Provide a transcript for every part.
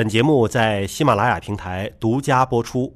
本节目在喜马拉雅平台独家播出。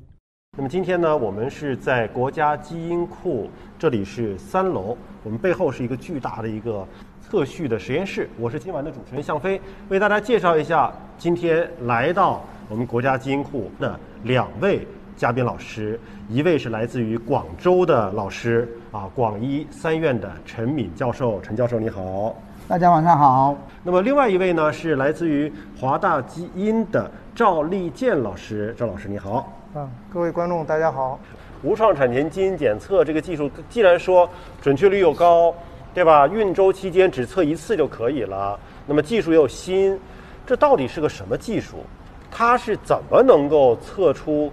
那么今天呢，我们是在国家基因库，这里是三楼，我们背后是一个巨大的一个测序的实验室。我是今晚的主持人向飞，为大家介绍一下今天来到我们国家基因库的两位嘉宾老师，一位是来自于广州的老师啊，广医三院的陈敏教授，陈教授你好。大家晚上好。那么另外一位呢是来自于华大基因的赵立健老师，赵老师你好。啊，各位观众大家好。无创产前基因检测这个技术，既然说准确率又高，对吧？孕周期间只测一次就可以了，那么技术又新，这到底是个什么技术？它是怎么能够测出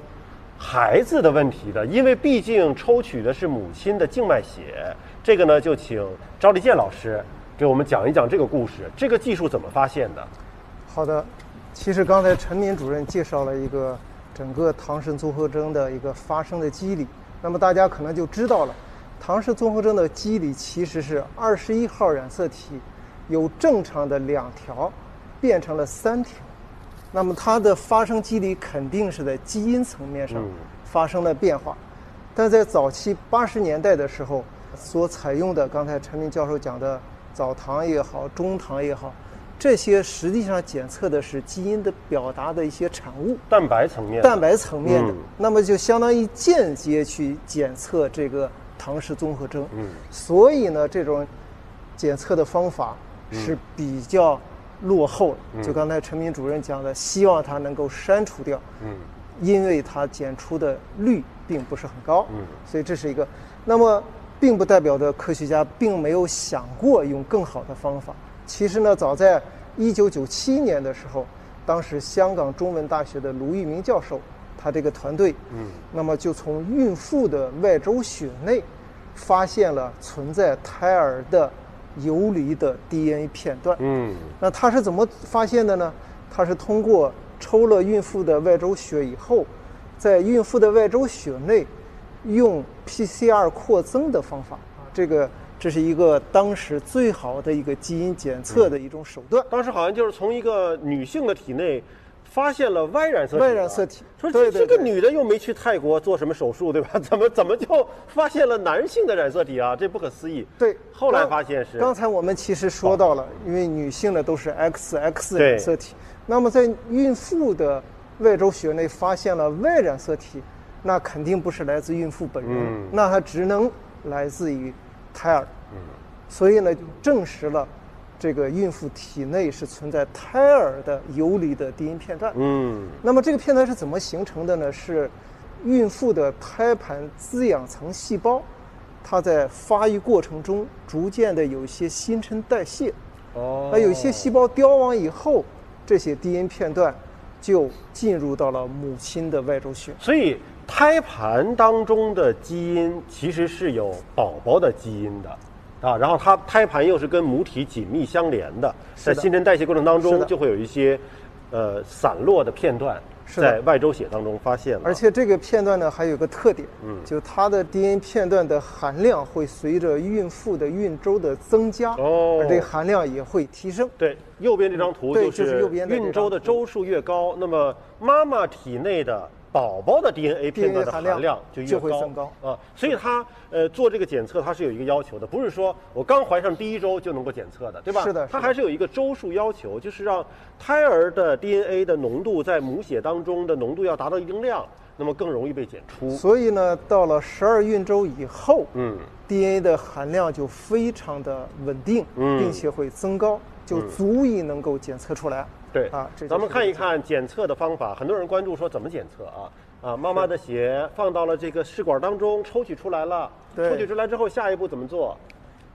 孩子的问题的？因为毕竟抽取的是母亲的静脉血，这个呢就请赵立健老师。给我们讲一讲这个故事，这个技术怎么发现的？好的，其实刚才陈敏主任介绍了一个整个唐氏综合征的一个发生的机理，那么大家可能就知道了，唐氏综合征的机理其实是二十一号染色体由正常的两条变成了三条，那么它的发生机理肯定是在基因层面上发生了变化，但在早期八十年代的时候所采用的，刚才陈明教授讲的。早糖也好，中糖也好，这些实际上检测的是基因的表达的一些产物，蛋白层面，蛋白层面的，那么就相当于间接去检测这个唐氏综合征。嗯，所以呢，这种检测的方法是比较落后的。就刚才陈明主任讲的，希望它能够删除掉。嗯，因为它检出的率并不是很高。嗯，所以这是一个。那么。并不代表着科学家并没有想过用更好的方法。其实呢，早在1997年的时候，当时香港中文大学的卢玉明教授，他这个团队，嗯，那么就从孕妇的外周血内发现了存在胎儿的游离的 DNA 片段。嗯，那他是怎么发现的呢？他是通过抽了孕妇的外周血以后，在孕妇的外周血内。用 PCR 扩增的方法啊，这个这是一个当时最好的一个基因检测的一种手段。当时好像就是从一个女性的体内发现了 Y 染色体。Y 染色体，说这个女的又没去泰国做什么手术，对吧？怎么怎么就发现了男性的染色体啊？这不可思议。对，后来发现是。刚才我们其实说到了，因为女性的都是 XX 染色体，那么在孕妇的外周血内发现了 Y 染色体。那肯定不是来自孕妇本人，那它只能来自于胎儿。所以呢，就证实了这个孕妇体内是存在胎儿的游离的 DNA 片段。嗯，那么这个片段是怎么形成的呢？是孕妇的胎盘滋养层细胞，它在发育过程中逐渐的有一些新陈代谢。哦，那有些细胞凋亡以后，这些 DNA 片段就进入到了母亲的外周血。所以。胎盘当中的基因其实是有宝宝的基因的，啊，然后它胎盘又是跟母体紧密相连的，在新陈代谢过程当中就会有一些，呃，散落的片段在外周血当中发现了。而且这个片段呢还有个特点，嗯，就它的 DNA 片段的含量会随着孕妇的孕周的增加，哦，这含量也会提升。对，右边这张图就是孕周的周数越高，那么妈妈体内的。宝宝的 DNA 片段的含量就越高啊，所以它呃做这个检测它是有一个要求的，不是说我刚怀上第一周就能够检测的，对吧？是的，它还是有一个周数要求，就是让胎儿的 DNA 的浓度在母血当中的浓度要达到一定量，那么更容易被检出。所以呢，到了十二孕周以后，嗯，DNA 的含量就非常的稳定，嗯，并且会增高，就足以能够检测出来。对啊，咱们看一看检测的方法。很多人关注说怎么检测啊？啊，妈妈的血放到了这个试管当中，抽取出来了。抽取出来之后，下一步怎么做？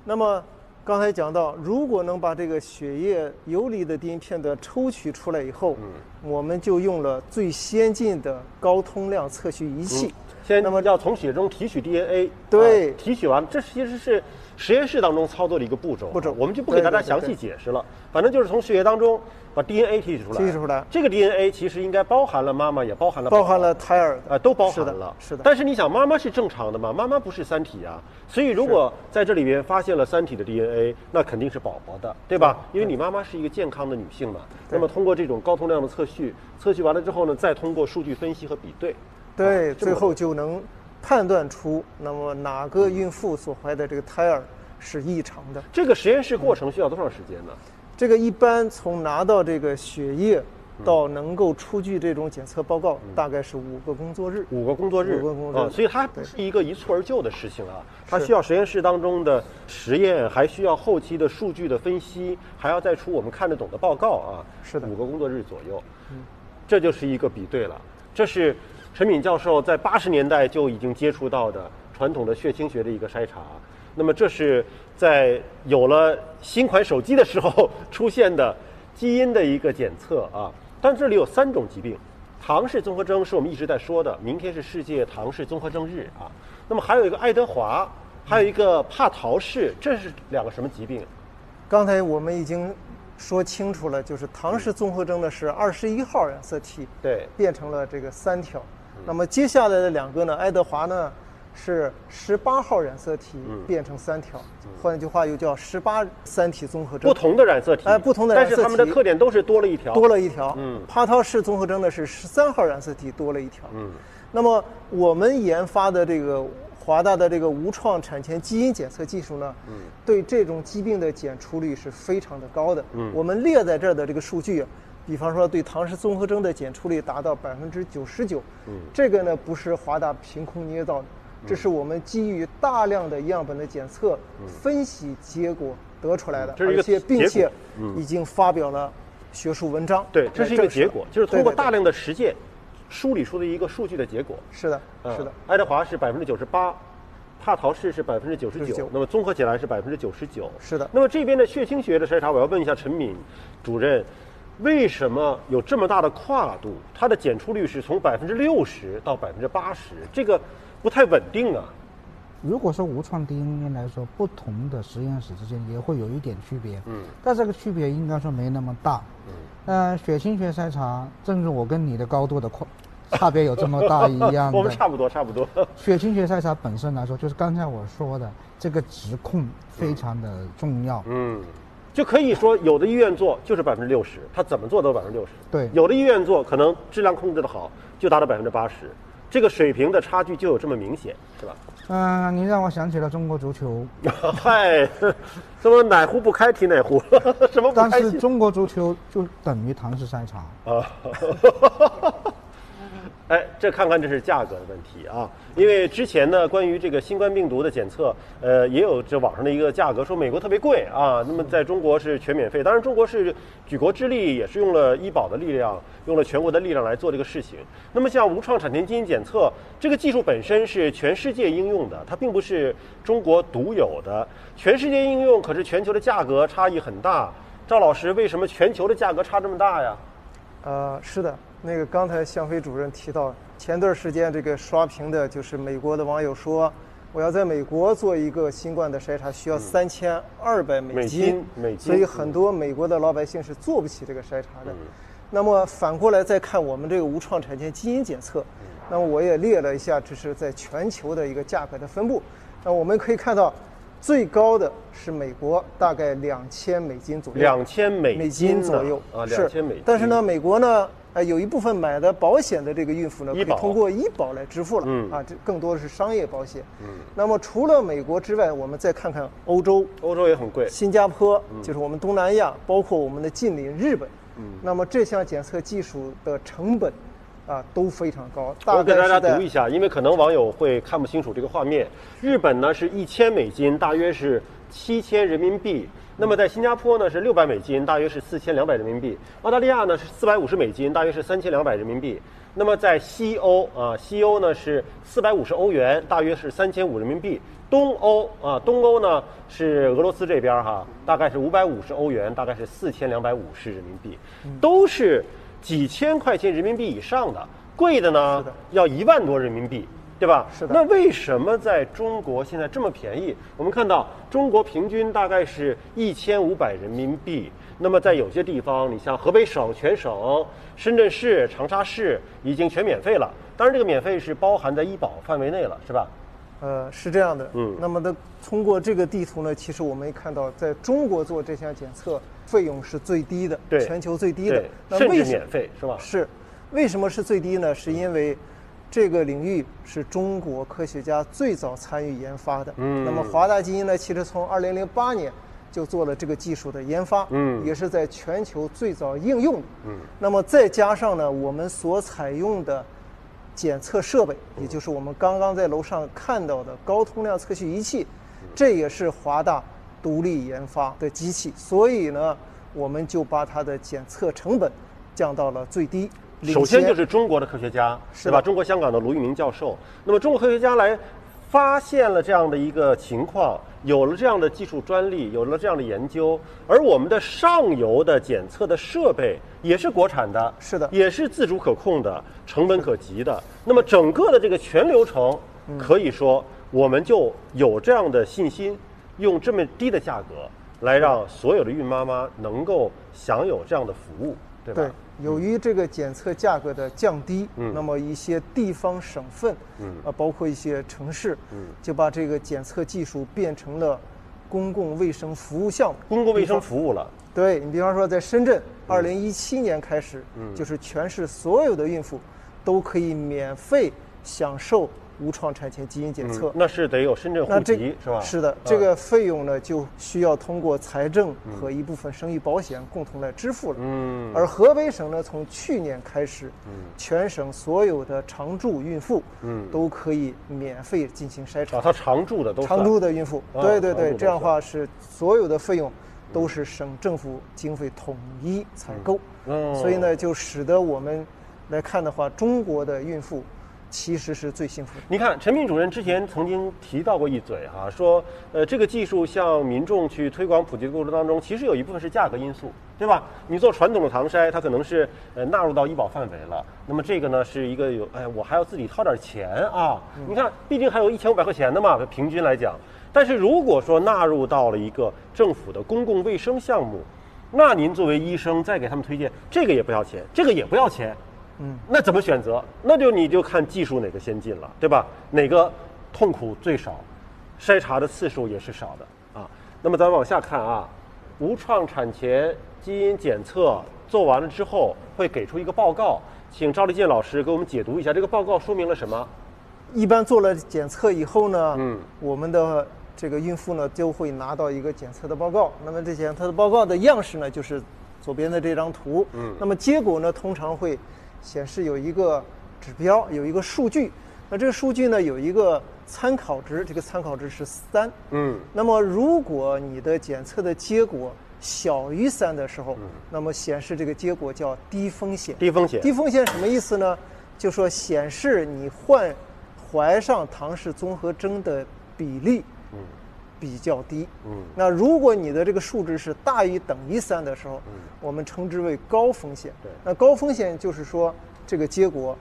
那么刚才讲到，如果能把这个血液游离的 DNA 片段抽取出来以后，嗯，我们就用了最先进的高通量测序仪器。先那么要从血中提取 DNA，对啊提取完，这其实是实验室当中操作的一个步骤啊，步骤我们就不给大家详细解释了。反正就是从血液当中把 DNA 提取出来，提取出来这个 DNA 其实应该包含了妈妈，也包含了包含了胎儿的啊，都包含是的了。是的但是你想，妈妈是正常的嘛？妈妈不是三体啊，所以如果在这里边发现了三体的 DNA，那肯定是宝宝的，对吧？因为你妈妈是一个健康的女性嘛。那么通过这种高通量的测序，测序完了之后呢，再通过数据分析和比对，对，最后就能判断出那么哪个孕妇所怀的这个胎儿是异常的。这个实验室过程需要多长时间呢？这个一般从拿到这个血液到能够出具这种检测报告，大概是五个工作日。五个工作日五个工作日啊，所以它不是一个一蹴而就的事情啊，它需要实验室当中的实验，还需要后期的数据的分析，还要再出我们看得懂的报告啊。是的五个工作日左右，这就是一个比对了。这是陈敏教授在八十年代就已经接触到的传统的血清学的一个筛查。那么这是在有了新款手机的时候 出现的基因的一个检测啊。但这里有三种疾病，唐氏综合征是我们一直在说的，明天是世界唐氏综合征日啊。那么还有一个爱德华，还有一个帕陶氏，这是两个什么疾病？刚才我们已经说清楚了，就是唐氏综合征的是二十一号染色体对，变成了这个三条，那么接下来的两个呢，爱德华呢是十八号染色体变成三条，换句话又叫十八三体综合征。不同的染色体，哎不同的染色体。但是它们的特点都是多了一条，多了一条。嗯。帕涛氏综合征呢是十三号染色体多了一条。嗯，那么我们研发的这个华大的这个无创产前基因检测技术呢，嗯。对这种疾病的检出率是非常的高的。嗯。我们列在这儿的这个数据，比方说对唐氏综合征的检出率达到百分之九十九，嗯这个呢不是华大凭空捏造的，这是我们基于大量的样本的检测、分析结果得出来的，嗯这是一个而且并且已经发表了学术文章。对，这是一个结果，就是通过大量的实践梳理出的一个数据的结果。是的，嗯是的，爱德华是百分之九十八，帕陶氏是百分之九十九那么综合起来是百分之九十九。是的那么这边的血清学的筛查，我要问一下陈敏主任，为什么有这么大的跨度？它的检出率是从百分之六十到百分之八十，这个不太稳定啊。如果说无创 DNA 来说，不同的实验室之间也会有一点区别，嗯，但这个区别应该说没那么大。嗯，呃，血清学筛查，正如我跟你的高度的跨差别有这么大一样 我们。差不多，差不多。血清学筛查本身来说，就是刚才我说的这个质控非常的重要。嗯，就可以说有的医院做就是百分之六十，他怎么做都百分之六十。对有的医院做可能质量控制的好，就达到百分之八十，这个水平的差距就有这么明显，是吧？嗯、你让我想起了中国足球，嗨，什么哪壶不开提哪壶，什么不但是中国足球就等于唐氏筛查。啊？哎，这看看这是价格的问题啊，因为之前呢，关于这个新冠病毒的检测，呃，也有这网上的一个价格，说美国特别贵啊，那么在中国是全免费。当然，中国是举国之力，也是用了医保的力量，用了全国的力量来做这个事情。那么像无创产前基因检测这个技术本身是全世界应用的，它并不是中国独有的，全世界应用，可是全球的价格差异很大。赵老师，为什么全球的价格差这么大呀？呃，是的，那个刚才向飞主任提到，前段时间这个刷屏的就是美国的网友说，我要在美国做一个新冠的筛查，需要三千二百美金美金所以很多美国的老百姓是做不起这个筛查的。嗯那么反过来再看我们这个无创产前基因检测，嗯那么我也列了一下，这是在全球的一个价格的分布。那我们可以看到，最高的是美国，大概两千美金左右。两千美美金左右啊，两千美金。但是呢，，美国呢，呃，有一部分买的保险的这个孕妇呢，可以通过医保来支付了。嗯啊，这更多的是商业保险。嗯，那么除了美国之外，我们再看看欧洲、欧洲也很贵。新加坡，就是我们东南亚，包括我们的近邻日本。嗯那么这项检测技术的成本啊都非常高，大我给大家读一下，因为可能网友会看不清楚这个画面。日本呢是一千美金，大约是七千人民币。那么在新加坡呢是六百美金，大约是四千两百人民币。澳大利亚呢是四百五十美金，大约是三千两百人民币。那么在西欧啊，西欧呢是四百五十欧元，大约是三千五人民币。东欧啊，东欧呢是俄罗斯这边哈，大概是五百五十欧元，大概是四千两百五十人民币，都是几千块钱人民币以上的。贵的呢的要一万多人民币，对吧？是的那为什么在中国现在这么便宜？我们看到中国平均大概是一千五百人民币。那么在有些地方，你像河北省全省、深圳市、长沙市已经全免费了。当然，这个免费是包含在医保范围内了，是吧？呃，是这样的。嗯那么的通过这个地图呢，其实我们也看到，在中国做这项检测费用是最低的，对全球最低的对。，甚至那为什免费，是吧？是，为什么是最低呢？是因为这个领域是中国科学家最早参与研发的。嗯那么华大基因呢，其实从2008年就做了这个技术的研发，嗯也是在全球最早应用的。嗯那么再加上呢，我们所采用的检测设备，也就是我们刚刚在楼上看到的高通量测序仪器，这也是华大独立研发的机器，所以呢，我们就把它的检测成本降到了最低。领首先先就是中国的科学家，是。对吧？中国香港的卢玉明教授，那么中国科学家来发现了这样的一个情况，有了这样的技术专利，有了这样的研究，而我们的上游的检测的设备也是国产的，是的。也是自主可控的，成本可及的。那么整个的这个全流程，嗯。可以说我们就有这样的信心，用这么低的价格来让所有的孕妈妈能够享有这样的服务，对吧？对，由于这个检测价格的降低，嗯那么一些地方省份，嗯啊，包括一些城市，嗯就把这个检测技术变成了公共卫生服务项目。公共卫生服务了。对你比方说，在深圳，二零一七年开始，嗯就是全市所有的孕妇都可以免费享受无创产前基因检测。嗯那是得有深圳户那这籍是吧？是的，啊这个费用呢，就需要通过财政和一部分生育保险共同来支付了。嗯，而河北省呢，从去年开始，嗯全省所有的常住孕妇，嗯都可以免费进行筛查啊，。他常住的都常住的孕妇，啊对对对，这样的话是所有的费用都是省政府经费统一采购，嗯所以呢，就使得我们来看的话，中国的孕妇其实是最幸福的。你看，陈敏主任之前曾经提到过一嘴哈、说呃这个技术向民众去推广普及的过程当中，其实有一部分是价格因素，对吧？你做传统的唐筛，它可能是呃纳入到医保范围了，那么这个呢是一个有哎我还要自己掏点钱啊，你看毕竟还有一千五百块钱的嘛，平均来讲。但是如果说纳入到了一个政府的公共卫生项目，那您作为医生再给他们推荐，这个也不要钱，这个也不要钱，嗯，那怎么选择？那就你就看技术哪个先进了，对吧？哪个痛苦最少，筛查的次数也是少的啊。那么咱往下看啊，无创产前基因检测做完了之后，会给出一个报告，请赵立健老师给我们解读一下这个报告说明了什么？一般做了检测以后呢，嗯我们的这个孕妇呢就会拿到一个检测的报告。那么这检测的报告的样式呢，就是左边的这张图。嗯那么结果呢，通常会显示有一个指标，有一个数据。那这个数据呢，有一个参考值，这个参考值是三。嗯那么如果你的检测的结果小于三的时候，那么显示这个结果叫低风险。低风险低风险什么意思呢？就说显示你患怀上唐氏综合征的比例嗯比较低。嗯那如果你的这个数值是大于等于三的时候，嗯我们称之为高风险。对那高风险就是说这个结果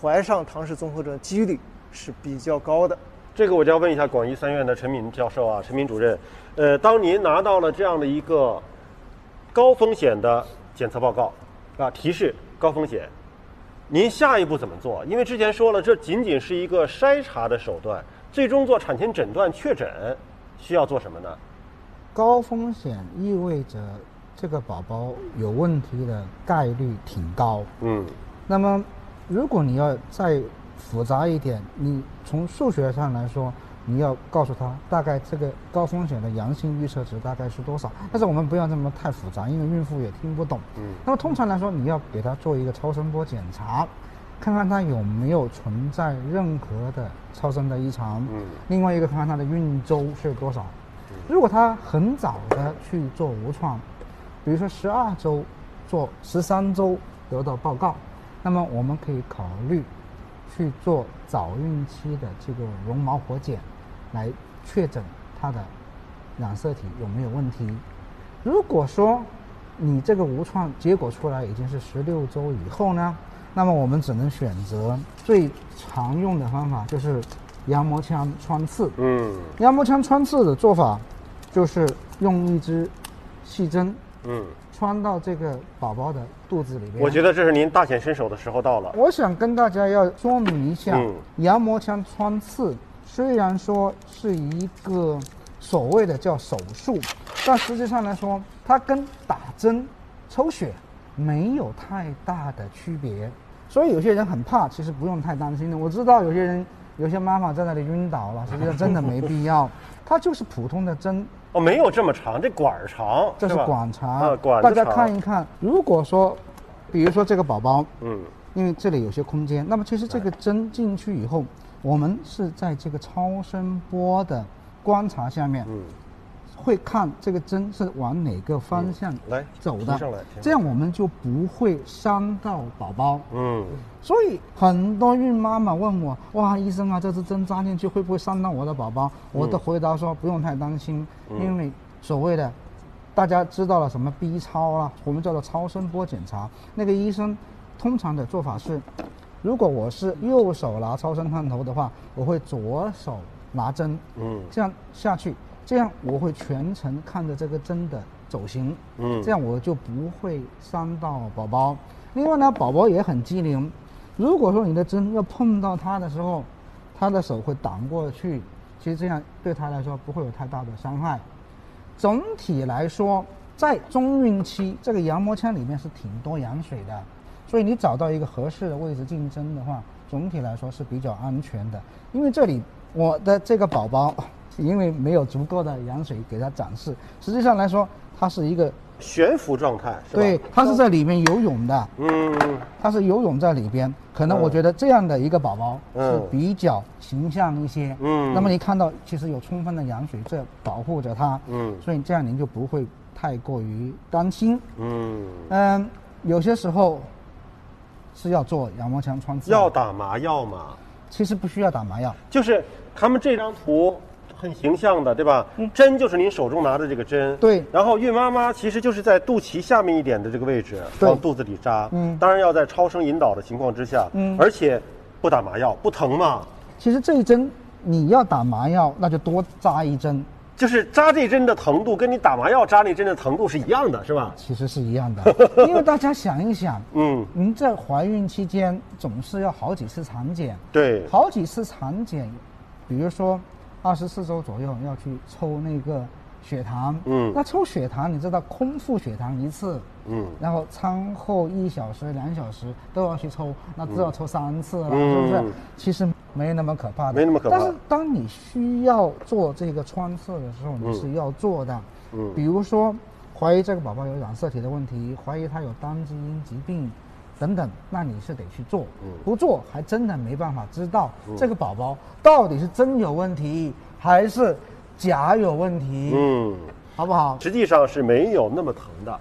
怀上唐氏综合征几率是比较高的。这个我就要问一下广医三院的陈敏教授啊，陈敏主任，呃，当您拿到了这样的一个高风险的检测报告啊，提示高风险，您下一步怎么做？因为之前说了，这仅仅是一个筛查的手段，最终做产前诊断确诊需要做什么呢？高风险意味着这个宝宝有问题的概率挺高。嗯那么，如果你要再复杂一点，你从数学上来说，你要告诉他大概这个高风险的阳性预测值大概是多少。但是我们不要这么太复杂，因为孕妇也听不懂。嗯那么通常来说，你要给他做一个超声波检查，看看它有没有存在任何的超声的异常。嗯另外一个看看它的孕周是多少。如果它很早的去做无创，比如说十二周做十三周得到报告，那么我们可以考虑去做早孕期的这个绒毛活检，来确诊它的染色体有没有问题。如果说你这个无创结果出来已经是十六周以后呢，那那么我们只能选择最常用的方法，就是羊膜腔穿刺。嗯羊膜腔穿刺的做法，就是用一支细针嗯，穿到这个宝宝的肚子里面。我觉得这是您大显身手的时候到了。我想跟大家要说明一下，嗯羊膜腔穿刺虽然说是一个所谓的叫手术，但实际上来说，它跟打针、抽血没有太大的区别。所以有些人很怕，其实不用太担心的。我知道有些人，有些妈妈在那里晕倒了，实际上真的没必要，它就是普通的针，哦，没有这么长，这管儿长，这是管长。啊，管大家看一看，如果说，比如说这个宝宝，嗯。因为这里有些空间，那么其实这个针进去以后，我们是在这个超声波的观察下面，嗯，会看这个针是往哪个方向来走的。这样我们就不会伤到宝宝。嗯。所以很多孕妈妈问我，哇，医生啊，这支针扎进去会不会伤到我的宝宝？我的回答说不用太担心，嗯。因为所谓的大家知道了什么 B 超啊，我们叫做超声波检查，那个医生通常的做法是，如果我是右手拿超声探头的话，我会左手拿针，嗯。这样下去，这样我会全程看着这个针的走形，嗯这样我就不会伤到宝宝。另外呢，宝宝也很机灵，如果说你的针要碰到他的时候，他的手会挡过去，其实这样对他来说不会有太大的伤害。总体来说，在中孕期，这个羊膜腔里面是挺多羊水的，所以你找到一个合适的位置进针的话，总体来说是比较安全的。因为这里我的这个宝宝，因为没有足够的羊水给他展示，实际上来说，它是一个悬浮状态？对，它是在里面游泳的，嗯它是游泳在里边。可能嗯我觉得这样的一个宝宝是嗯比较形象一些。嗯那么你看到其实有充分的羊水在保护着它，嗯所以这样您就不会太过于担心。嗯，嗯，有些时候是要做羊膜腔穿刺，要打麻药吗？其实不需要打麻药。就是他们这张图很形象的，对吧？针就是您手中拿的这个针，嗯对。然后孕妈妈其实就是在肚脐下面一点的这个位置往肚子里扎，嗯。当然要在超声引导的情况之下，嗯。而且不打麻药，不疼嘛。其实这一针你要打麻药，那就多扎一针，就是扎这针的疼度跟你打麻药扎那针的疼度是一样的，是吧？其实是一样的。因为大家想一想，嗯，您在怀孕期间总是要好几次产检，对，好几次产检，比如说二十四周左右要去抽那个血糖，嗯那抽血糖你知道空腹血糖一次，嗯然后餐后一小时、两小时都要去抽，那至少抽三次了，嗯是不是？其实没那么可怕的，没那么可怕但是当你需要做这个穿刺的时候，你是要做的。嗯比如说怀疑这个宝宝有染色体的问题，怀疑他有单基因疾病。等等，那你是得去做，嗯不做还真的没办法知道这个宝宝到底是真有问题还是假有问题，嗯。好不好？实际上是没有那么疼的，